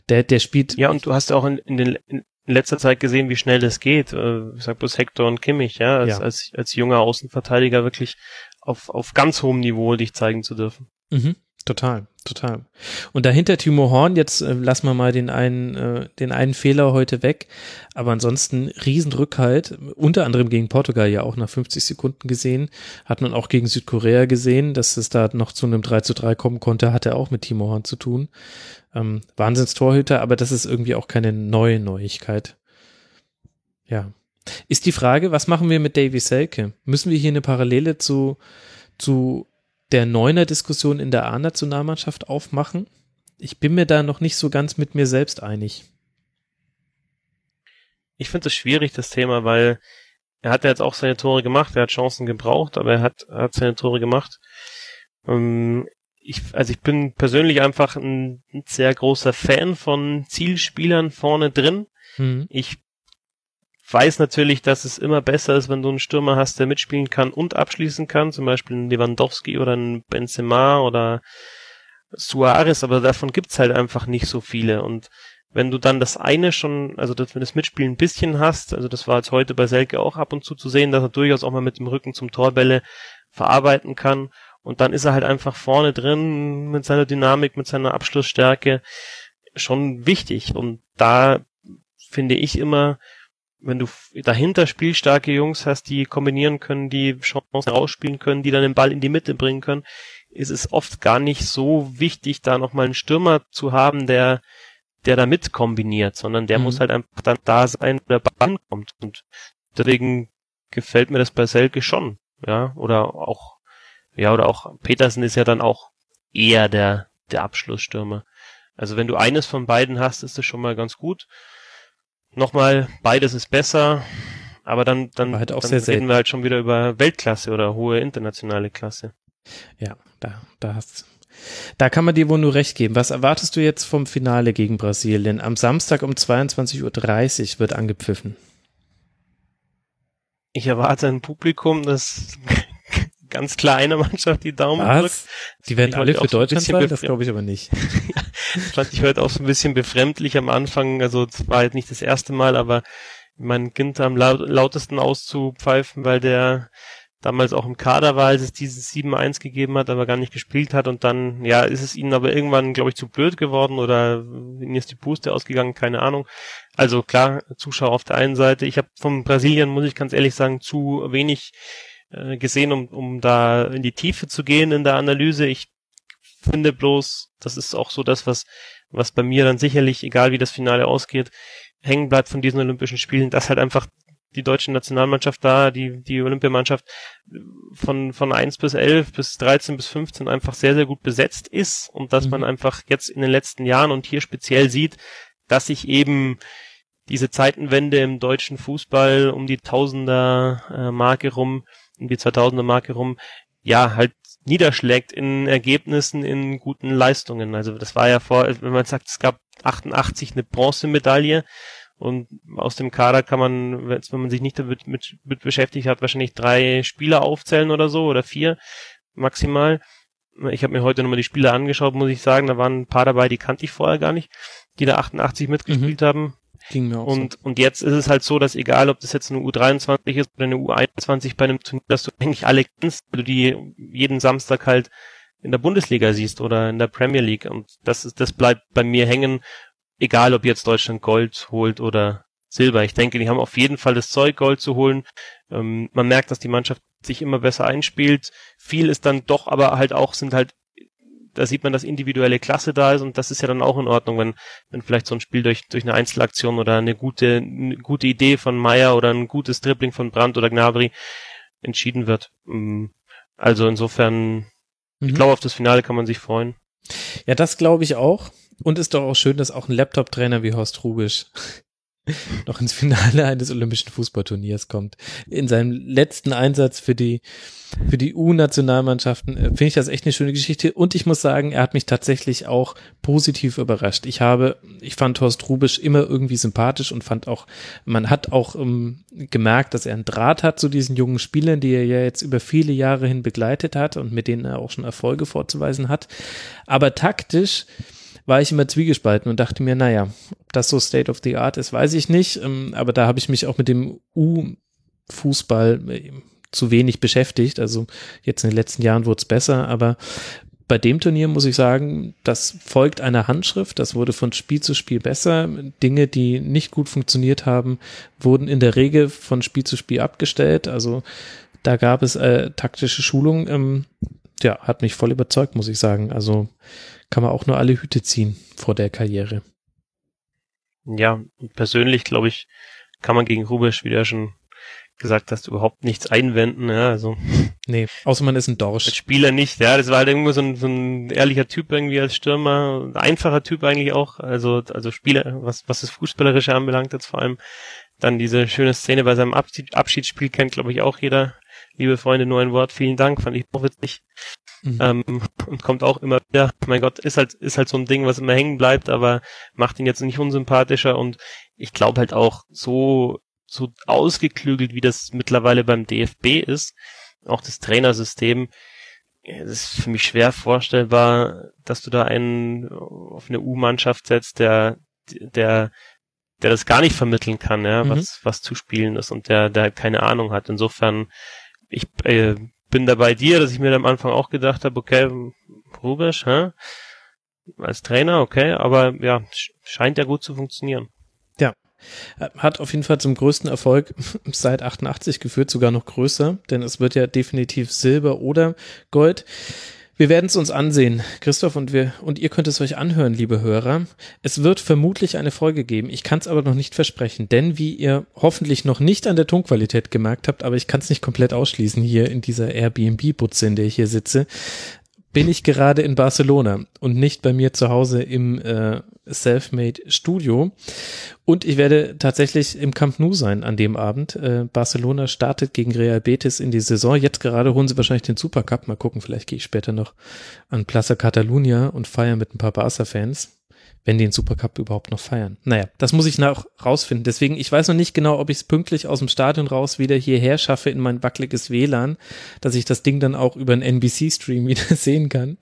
Der, der spielt. Ja, und du hast auch in, in den in letzter Zeit gesehen, wie schnell das geht. Äh, ich sag bloß Hector und Kimmich, ja, als, ja. als, als junger Außenverteidiger wirklich auf, auf ganz hohem Niveau dich zeigen zu dürfen. Mhm, total, total. Und dahinter Timo Horn, jetzt äh, lassen wir mal den einen, äh, den einen Fehler heute weg, aber ansonsten Riesenrückhalt, unter anderem gegen Portugal ja auch nach 50 Sekunden gesehen, hat man auch gegen Südkorea gesehen, dass es da noch zu einem 3 zu 3 kommen konnte, hatte auch mit Timo Horn zu tun. Ähm, Wahnsinnstorhüter, aber das ist irgendwie auch keine neue Neuigkeit. Ja, ist die Frage, was machen wir mit Davy Selke? Müssen wir hier eine Parallele zu, zu der Neuner-Diskussion in der A-Nationalmannschaft aufmachen? ich bin mir da noch nicht so ganz mit mir selbst einig. Ich finde es schwierig, das Thema, weil er hat ja jetzt auch seine Tore gemacht, er hat Chancen gebraucht, aber er hat, hat seine Tore gemacht. Ähm, ich, also ich bin persönlich einfach ein, ein sehr großer Fan von Zielspielern vorne drin. Mhm. Ich weiß natürlich, dass es immer besser ist, wenn du einen Stürmer hast, der mitspielen kann und abschließen kann, zum Beispiel ein Lewandowski oder ein Benzema oder Suarez, aber davon gibt's halt einfach nicht so viele. Und wenn du dann das eine schon, also das, wenn das Mitspielen ein bisschen hast, also das war jetzt heute bei Selke auch ab und zu zu sehen, dass er durchaus auch mal mit dem Rücken zum Torbälle verarbeiten kann. Und dann ist er halt einfach vorne drin mit seiner Dynamik, mit seiner Abschlussstärke schon wichtig. Und da finde ich immer, wenn du dahinter spielstarke Jungs hast, die kombinieren können, die Chancen rausspielen können, die dann den Ball in die Mitte bringen können, ist es oft gar nicht so wichtig, da nochmal einen Stürmer zu haben, der, der da mit kombiniert, sondern der mhm. muss halt einfach dann da sein, wo der Ball kommt. Und deswegen gefällt mir das bei Selke schon, ja, oder auch, ja, oder auch Petersen ist ja dann auch eher der, der Abschlussstürmer. Also wenn du eines von beiden hast, ist das schon mal ganz gut nochmal, beides ist besser, aber dann, dann, halt auch dann reden selten. wir halt schon wieder über Weltklasse oder hohe internationale Klasse. Ja, da, da hast da kann man dir wohl nur recht geben. Was erwartest du jetzt vom Finale gegen Brasilien? Am Samstag um 22.30 Uhr wird angepfiffen. Ich erwarte ein Publikum, das ganz kleine Mannschaft die Daumen Was? drückt. Die werden alle für Deutschland sein? Das glaube ich aber nicht. Das fand ich heute auch so ein bisschen befremdlich am Anfang. Also es war jetzt nicht das erste Mal, aber mein Kind am laut, lautesten auszupfeifen, weil der damals auch im Kader war, als es dieses 7-1 gegeben hat, aber gar nicht gespielt hat und dann, ja, ist es ihnen aber irgendwann, glaube ich, zu blöd geworden oder ihnen ist die Puste ausgegangen, keine Ahnung. Also klar, Zuschauer auf der einen Seite. Ich habe von Brasilien, muss ich ganz ehrlich sagen, zu wenig äh, gesehen, um, um da in die Tiefe zu gehen in der Analyse. Ich finde bloß, das ist auch so das, was, was bei mir dann sicherlich, egal wie das Finale ausgeht, hängen bleibt von diesen Olympischen Spielen, dass halt einfach die deutsche Nationalmannschaft da, die, die Olympiamannschaft von, von 1 bis 11 bis 13 bis 15 einfach sehr, sehr gut besetzt ist und dass Mhm. man einfach jetzt in den letzten Jahren und hier speziell sieht, dass sich eben diese Zeitenwende im deutschen Fußball um die Tausender äh, Marke rum, um die 2000er Marke rum, ja, halt niederschlägt in Ergebnissen, in guten Leistungen. Also das war ja vor, wenn man sagt, es gab 88 eine Bronzemedaille und aus dem Kader kann man, wenn man sich nicht damit mit, mit beschäftigt hat, wahrscheinlich drei Spieler aufzählen oder so oder vier maximal. Ich habe mir heute nochmal die Spieler angeschaut, muss ich sagen, da waren ein paar dabei, die kannte ich vorher gar nicht, die da 88 mitgespielt haben. Ging mir auch Und, und jetzt ist es halt so, dass egal, ob das jetzt eine U23 ist oder eine U21 bei einem Turnier, dass du eigentlich alle kennst, weil du die jeden Samstag halt in der Bundesliga siehst oder in der Premier League. Und das ist, das bleibt bei mir hängen, egal ob jetzt Deutschland Gold holt oder Silber. Ich denke, die haben auf jeden Fall das Zeug, Gold zu holen. Ähm, man merkt, dass die Mannschaft sich immer besser einspielt. Viel ist dann doch, aber halt auch, sind halt, da sieht man, dass individuelle Klasse da ist und das ist ja dann auch in Ordnung, wenn, wenn vielleicht so ein Spiel durch, durch eine Einzelaktion oder eine gute, eine gute Idee von Meier oder ein gutes Dribbling von Brandt oder Gnabry entschieden wird. Ähm, Also insofern, ich Mhm. glaube, auf das Finale kann man sich freuen. Ja, das glaube ich auch. Und ist doch auch schön, dass auch ein Laptop-Trainer wie Horst Rubisch noch ins Finale eines Olympischen Fußballturniers kommt. In seinem letzten Einsatz für die, für die U-Nationalmannschaften äh, finde ich das echt eine schöne Geschichte. Und ich muss sagen, er hat mich tatsächlich auch positiv überrascht. Ich habe, ich fand Horst Rubisch immer irgendwie sympathisch und fand auch, man hat auch ähm, gemerkt, dass er einen Draht hat zu diesen jungen Spielern, die er ja jetzt über viele Jahre hin begleitet hat und mit denen er auch schon Erfolge vorzuweisen hat. Aber taktisch war ich immer zwiegespalten und dachte mir, naja, das so State of the Art ist, weiß ich nicht. Ähm, aber da habe ich mich auch mit dem U-Fußball äh, zu wenig beschäftigt. Also jetzt in den letzten Jahren wurde es besser, aber bei dem Turnier muss ich sagen, das folgt einer Handschrift. Das wurde von Spiel zu Spiel besser. Dinge, die nicht gut funktioniert haben, wurden in der Regel von Spiel zu Spiel abgestellt. Also da gab es äh, taktische Schulung. Ähm, ja, hat mich voll überzeugt, muss ich sagen. Also kann man auch nur alle Hüte ziehen vor der Karriere. Ja, und persönlich glaube ich, kann man gegen Rubisch, wie du ja schon gesagt hast, überhaupt nichts einwenden, ja, also. Nee, außer man ist ein Dorsch. Als Spieler nicht, ja, das war halt irgendwo so ein, so ein ehrlicher Typ irgendwie als Stürmer, ein einfacher Typ eigentlich auch, also, also Spieler, was, was das Fußballerische anbelangt jetzt vor allem. Dann diese schöne Szene bei seinem Abschied, Abschiedsspiel kennt, glaube ich, auch jeder. Liebe Freunde, nur ein Wort, vielen Dank, fand ich auch witzig. Mhm. Ähm, und kommt auch immer wieder, mein Gott, ist halt, ist halt so ein Ding, was immer hängen bleibt, aber macht ihn jetzt nicht unsympathischer und ich glaube halt auch so so ausgeklügelt, wie das mittlerweile beim DFB ist, auch das Trainersystem, es ist für mich schwer vorstellbar, dass du da einen auf eine U-Mannschaft setzt, der, der, der das gar nicht vermitteln kann, ja, mhm. was, was zu spielen ist und der, der keine Ahnung hat. Insofern, ich äh, bin da bei dir, dass ich mir am Anfang auch gedacht habe, okay, Rubisch, hä? als Trainer, okay, aber ja, scheint ja gut zu funktionieren. Hat auf jeden Fall zum größten Erfolg seit 88 geführt, sogar noch größer, denn es wird ja definitiv Silber oder Gold. Wir werden es uns ansehen, Christoph, und wir und ihr könnt es euch anhören, liebe Hörer. Es wird vermutlich eine Folge geben. Ich kann es aber noch nicht versprechen, denn wie ihr hoffentlich noch nicht an der Tonqualität gemerkt habt, aber ich kann es nicht komplett ausschließen hier in dieser Airbnb-Butze, in der ich hier sitze, bin ich gerade in Barcelona und nicht bei mir zu Hause im äh, Selfmade Studio. Und ich werde tatsächlich im Camp Nou sein an dem Abend. Äh, Barcelona startet gegen Real Betis in die Saison. Jetzt gerade holen sie wahrscheinlich den Supercup. Mal gucken, vielleicht gehe ich später noch an Plaza Catalunya und feiere mit ein paar Barca-Fans wenn die den Supercup überhaupt noch feiern. Naja, das muss ich noch rausfinden. Deswegen, ich weiß noch nicht genau, ob ich es pünktlich aus dem Stadion raus wieder hierher schaffe in mein wackeliges WLAN, dass ich das Ding dann auch über einen NBC-Stream wieder sehen kann.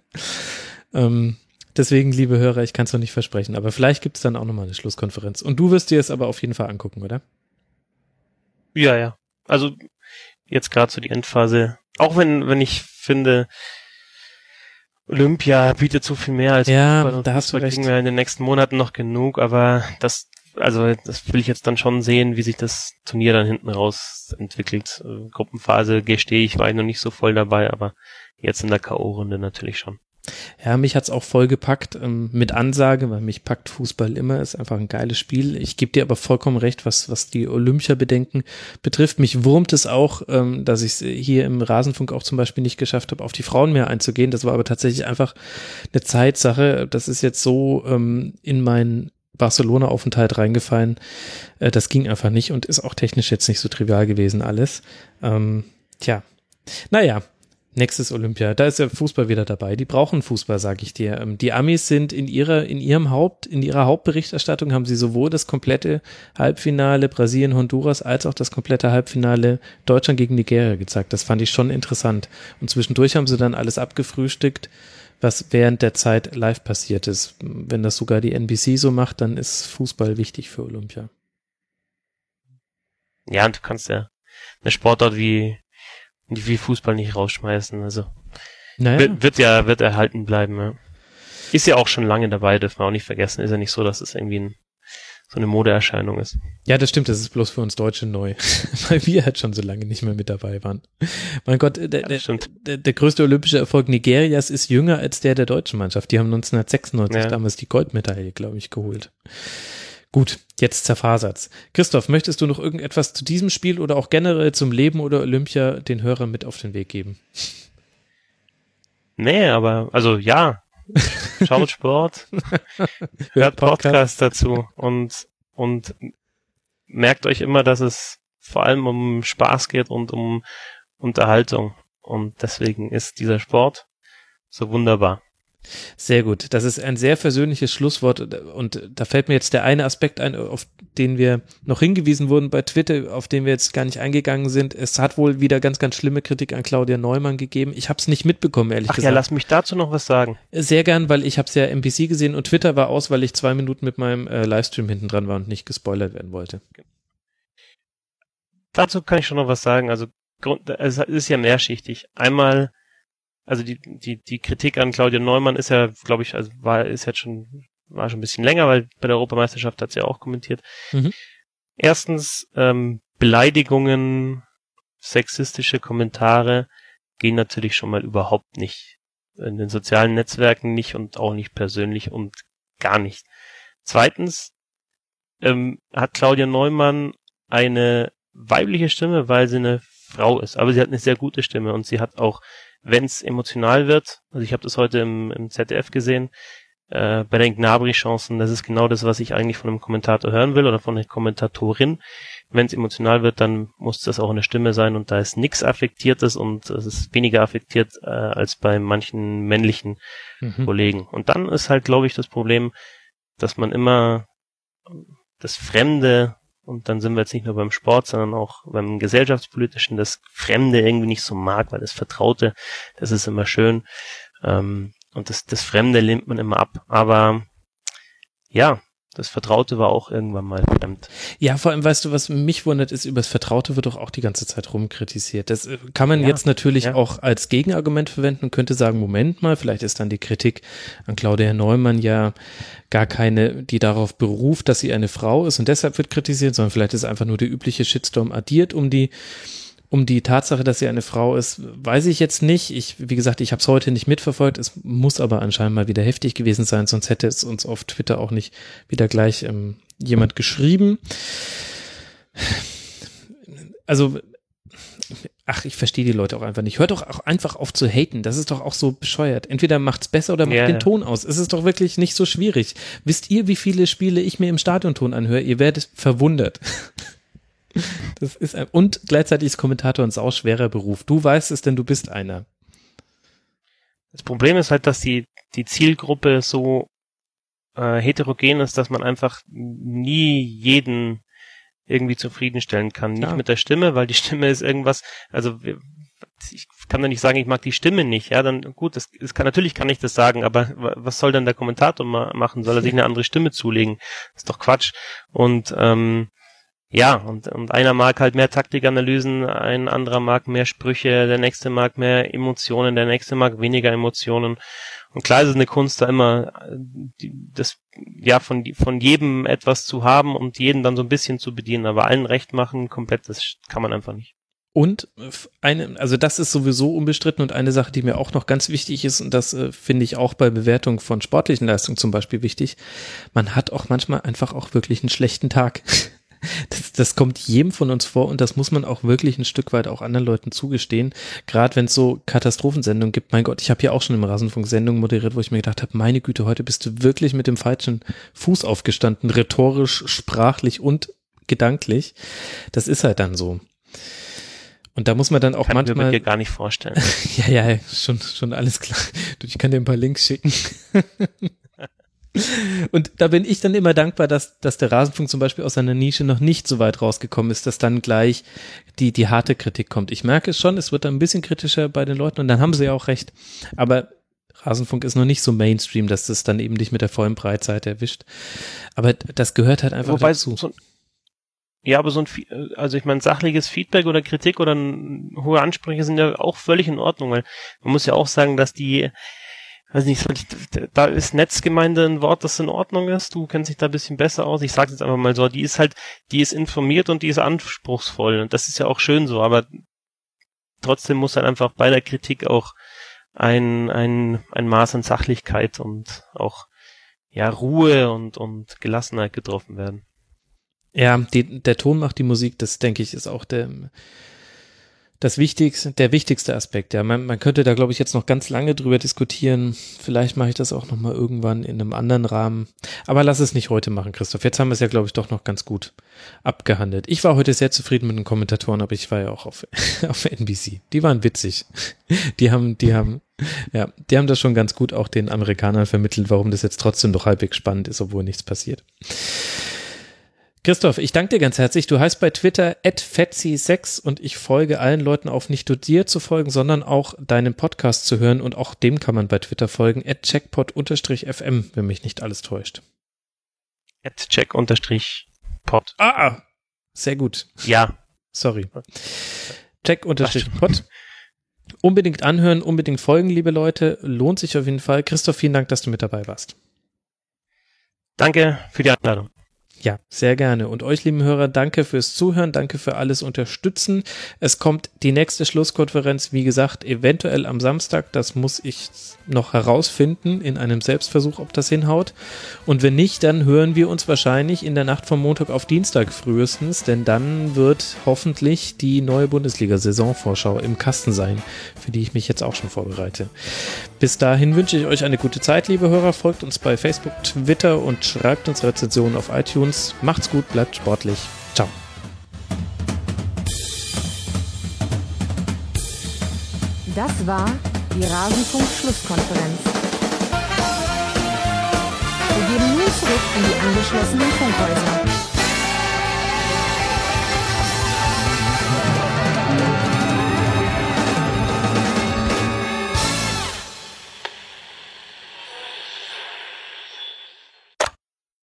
Ähm, deswegen, liebe Hörer, ich kann es noch nicht versprechen, aber vielleicht gibt es dann auch nochmal eine Schlusskonferenz. Und du wirst dir es aber auf jeden Fall angucken, oder? Ja, ja. Also jetzt gerade so die Endphase. Auch wenn, wenn ich finde, Olympia bietet so viel mehr als ja, Fußball da hast du recht. kriegen wir in den nächsten Monaten noch genug, aber das also das will ich jetzt dann schon sehen, wie sich das Turnier dann hinten raus entwickelt. Äh, Gruppenphase gestehe ich, war ich noch nicht so voll dabei, aber jetzt in der K.O.-Runde natürlich schon. Ja, mich hat's auch voll gepackt ähm, mit Ansage, weil mich packt Fußball immer, ist einfach ein geiles Spiel. Ich gebe dir aber vollkommen recht, was, was die Olympia-Bedenken betrifft. Mich wurmt es auch, ähm, dass ich hier im Rasenfunk auch zum Beispiel nicht geschafft habe, auf die Frauen mehr einzugehen. Das war aber tatsächlich einfach eine Zeitsache. Das ist jetzt so ähm, in meinen Barcelona-Aufenthalt reingefallen. Äh, das ging einfach nicht und ist auch technisch jetzt nicht so trivial gewesen alles. Ähm, tja, naja, Nächstes Olympia, da ist der Fußball wieder dabei. Die brauchen Fußball, sage ich dir. Ähm, die Amis sind in ihrer, in ihrem Haupt, in ihrer Hauptberichterstattung haben sie sowohl das komplette Halbfinale Brasilien, Honduras als auch das komplette Halbfinale Deutschland gegen Nigeria gezeigt. Das fand ich schon interessant. Und zwischendurch haben sie dann alles abgefrühstückt, was während der Zeit live passiert ist. Wenn das sogar die NBC so macht, dann ist Fußball wichtig für Olympia. Ja, und du kannst ja eine Sportart wie die will Fußball nicht rausschmeißen. Also naja. wird, wird ja wird erhalten bleiben. Ja. Ist ja auch schon lange dabei, dürfen wir auch nicht vergessen. Ist ja nicht so, dass es irgendwie ein, so eine Modeerscheinung ist. Ja, das stimmt. Das ist bloß für uns Deutsche neu, weil wir halt schon so lange nicht mehr mit dabei waren. Mein Gott, der, ja, der, der, der, größte olympische Erfolg Nigerias ist jünger als der der deutschen Mannschaft. Die haben 1996 ja. damals die Goldmedaille, glaube ich, geholt. Gut, jetzt zerfasert's. Christoph, möchtest du noch irgendetwas zu diesem Spiel oder auch generell zum Leben oder Olympia den Hörern mit auf den Weg geben? Nee, aber, also ja, schaut Sport, hört Podcast dazu und, und merkt euch immer, dass es vor allem um Spaß geht und um Unterhaltung. Und deswegen ist dieser Sport so wunderbar. Sehr gut. Das ist ein sehr versöhnliches Schlusswort und da fällt mir jetzt der eine Aspekt ein, auf den wir noch hingewiesen wurden bei Twitter, auf den wir jetzt gar nicht eingegangen sind. Es hat wohl wieder ganz, ganz schlimme Kritik an Claudia Neumann gegeben. Ich habe es nicht mitbekommen, ehrlich Ach gesagt. Ja, lass mich dazu noch was sagen. Sehr gern, weil ich habe es ja MPC gesehen und Twitter war aus, weil ich zwei Minuten mit meinem äh, Livestream hinten dran war und nicht gespoilert werden wollte. Dazu kann ich schon noch was sagen. Also es ist ja mehrschichtig. Einmal also die, die, die Kritik an Claudia Neumann ist ja, glaube ich, also war, ist jetzt schon, war schon ein bisschen länger, weil bei der Europameisterschaft hat sie ja auch kommentiert. Mhm. Erstens, ähm, Beleidigungen, sexistische Kommentare gehen natürlich schon mal überhaupt nicht. In den sozialen Netzwerken nicht und auch nicht persönlich und gar nicht. Zweitens ähm, hat Claudia Neumann eine weibliche Stimme, weil sie eine Frau ist, aber sie hat eine sehr gute Stimme und sie hat auch, wenn es emotional wird, also ich habe das heute im, im ZDF gesehen, äh, bei den Gnabry-Chancen, das ist genau das, was ich eigentlich von einem Kommentator hören will oder von einer Kommentatorin. Wenn es emotional wird, dann muss das auch eine Stimme sein und da ist nichts Affektiertes und es ist weniger affektiert äh, als bei manchen männlichen mhm. Kollegen. Und dann ist halt, glaube ich, das Problem, dass man immer das Fremde und dann sind wir jetzt nicht nur beim Sport, sondern auch beim gesellschaftspolitischen, das Fremde irgendwie nicht so mag, weil das Vertraute, das ist immer schön. Ähm, und das, das Fremde lehnt man immer ab. Aber ja, das Vertraute war auch irgendwann mal fremd. Ja, vor allem, weißt du, was mich wundert, ist, über das Vertraute wird doch auch die ganze Zeit rumkritisiert. Das äh, kann man ja, jetzt natürlich ja. auch als Gegenargument verwenden und könnte sagen, Moment mal, vielleicht ist dann die Kritik an Claudia Neumann ja gar keine, die darauf beruft, dass sie eine Frau ist und deshalb wird kritisiert, sondern vielleicht ist einfach nur der übliche Shitstorm addiert, um die um die Tatsache, dass sie eine Frau ist, weiß ich jetzt nicht. Ich, wie gesagt, ich habe es heute nicht mitverfolgt. Es muss aber anscheinend mal wieder heftig gewesen sein, sonst hätte es uns auf Twitter auch nicht wieder gleich ähm, jemand geschrieben. Also, ach, ich verstehe die Leute auch einfach nicht. Hört doch auch einfach auf zu haten. Das ist doch auch so bescheuert. Entweder macht's besser oder macht yeah. den Ton aus. Es ist doch wirklich nicht so schwierig. Wisst ihr, wie viele Spiele ich mir im Stadionton anhöre? Ihr werdet verwundert. Das ist ein, und gleichzeitig ist Kommentator ein sauschwerer Beruf. Du weißt es, denn du bist einer. Das Problem ist halt, dass die, die Zielgruppe so äh, heterogen ist, dass man einfach nie jeden irgendwie zufriedenstellen kann. Nicht ja. mit der Stimme, weil die Stimme ist irgendwas, also ich kann da nicht sagen, ich mag die Stimme nicht, ja, dann gut, das, das kann, natürlich kann ich das sagen, aber was soll denn der Kommentator ma machen? Soll er sich eine andere Stimme zulegen? Das ist doch Quatsch. Und ähm, ja, und, und einer mag halt mehr Taktikanalysen, ein anderer mag mehr Sprüche, der nächste mag mehr Emotionen, der nächste mag weniger Emotionen. Und klar ist es eine Kunst, da immer die, das ja von von jedem etwas zu haben und jeden dann so ein bisschen zu bedienen, aber allen recht machen, komplett, das kann man einfach nicht. Und eine, also das ist sowieso unbestritten und eine Sache, die mir auch noch ganz wichtig ist, und das äh, finde ich auch bei Bewertung von sportlichen Leistungen zum Beispiel wichtig, man hat auch manchmal einfach auch wirklich einen schlechten Tag. das, das kommt jedem von uns vor und das muss man auch wirklich ein Stück weit auch anderen Leuten zugestehen. Gerade wenn es so Katastrophensendungen gibt. Mein Gott, ich habe ja auch schon im Rasenfunk Sendungen moderiert, wo ich mir gedacht habe, meine Güte, heute bist du wirklich mit dem falschen Fuß aufgestanden, rhetorisch, sprachlich und gedanklich. Das ist halt dann so. Und da muss man dann auch kann manchmal. Kann mir gar nicht vorstellen. ja, ja, schon, schon alles klar. Ich kann dir ein paar Links schicken. Und da bin ich dann immer dankbar, dass, dass der Rasenfunk zum Beispiel aus seiner Nische noch nicht so weit rausgekommen ist, dass dann gleich die, die harte Kritik kommt. Ich merke es schon, es wird dann ein bisschen kritischer bei den Leuten und dann haben sie ja auch recht. Aber Rasenfunk ist noch nicht so Mainstream, dass das dann eben nicht mit der vollen Breitseite erwischt. Aber das gehört halt einfach Wobei dazu. So, ja, aber so ein, also ich meine, sachliches Feedback oder Kritik oder hohe Ansprüche sind ja auch völlig in Ordnung, weil man muss ja auch sagen, dass die weiß nicht, da ist Netzgemeinde ein Wort, das in Ordnung ist. Du kennst dich da ein bisschen besser aus. Ich sage jetzt einfach mal so, die ist halt, die ist informiert und die ist anspruchsvoll. Und das ist ja auch schön so, aber trotzdem muss halt einfach bei der Kritik auch ein, ein, ein Maß an Sachlichkeit und auch ja, Ruhe und, und Gelassenheit getroffen werden. Ja, die, der Ton macht die Musik, das denke ich, ist auch der, das wichtigste, der wichtigste Aspekt. Ja, man, man könnte da, glaube ich, jetzt noch ganz lange drüber diskutieren. Vielleicht mache ich das auch noch mal irgendwann in einem anderen Rahmen. Aber lass es nicht heute machen, Christoph. Jetzt haben wir es ja, glaube ich, doch noch ganz gut abgehandelt. Ich war heute sehr zufrieden mit den Kommentatoren, aber ich war ja auch auf, auf NBC. Die waren witzig. Die haben, die haben, ja, die haben das schon ganz gut auch den Amerikanern vermittelt, warum das jetzt trotzdem doch halbwegs spannend ist, obwohl nichts passiert. Christoph, ich danke dir ganz herzlich. Du heißt bei Twitter @fetzi6 und ich folge allen Leuten auf, nicht nur dir zu folgen, sondern auch deinen Podcast zu hören und auch dem kann man bei Twitter folgen @checkpot_fm, wenn mich nicht alles täuscht. @check_pod. Ah, sehr gut. Ja. Sorry. Check_pod. Unbedingt anhören, unbedingt folgen, liebe Leute. Lohnt sich auf jeden Fall. Christoph, vielen Dank, dass du mit dabei warst. Danke für die Einladung. Ja, sehr gerne. Und euch, lieben Hörer, danke fürs Zuhören, danke für alles Unterstützen. Es kommt die nächste Schlusskonferenz, wie gesagt, eventuell am Samstag. Das muss ich noch herausfinden in einem Selbstversuch, ob das hinhaut. Und wenn nicht, dann hören wir uns wahrscheinlich in der Nacht vom Montag auf Dienstag frühestens, denn dann wird hoffentlich die neue Bundesliga-Saisonvorschau im Kasten sein, für die ich mich jetzt auch schon vorbereite. Bis dahin wünsche ich euch eine gute Zeit, liebe Hörer. Folgt uns bei Facebook, Twitter und schreibt uns Rezensionen auf iTunes uns. Macht's gut, bleibt sportlich. Ciao. Das war die Rasenfunk-Schlusskonferenz. Wir geben nun zurück in die angeschlossenen Funkhäuser.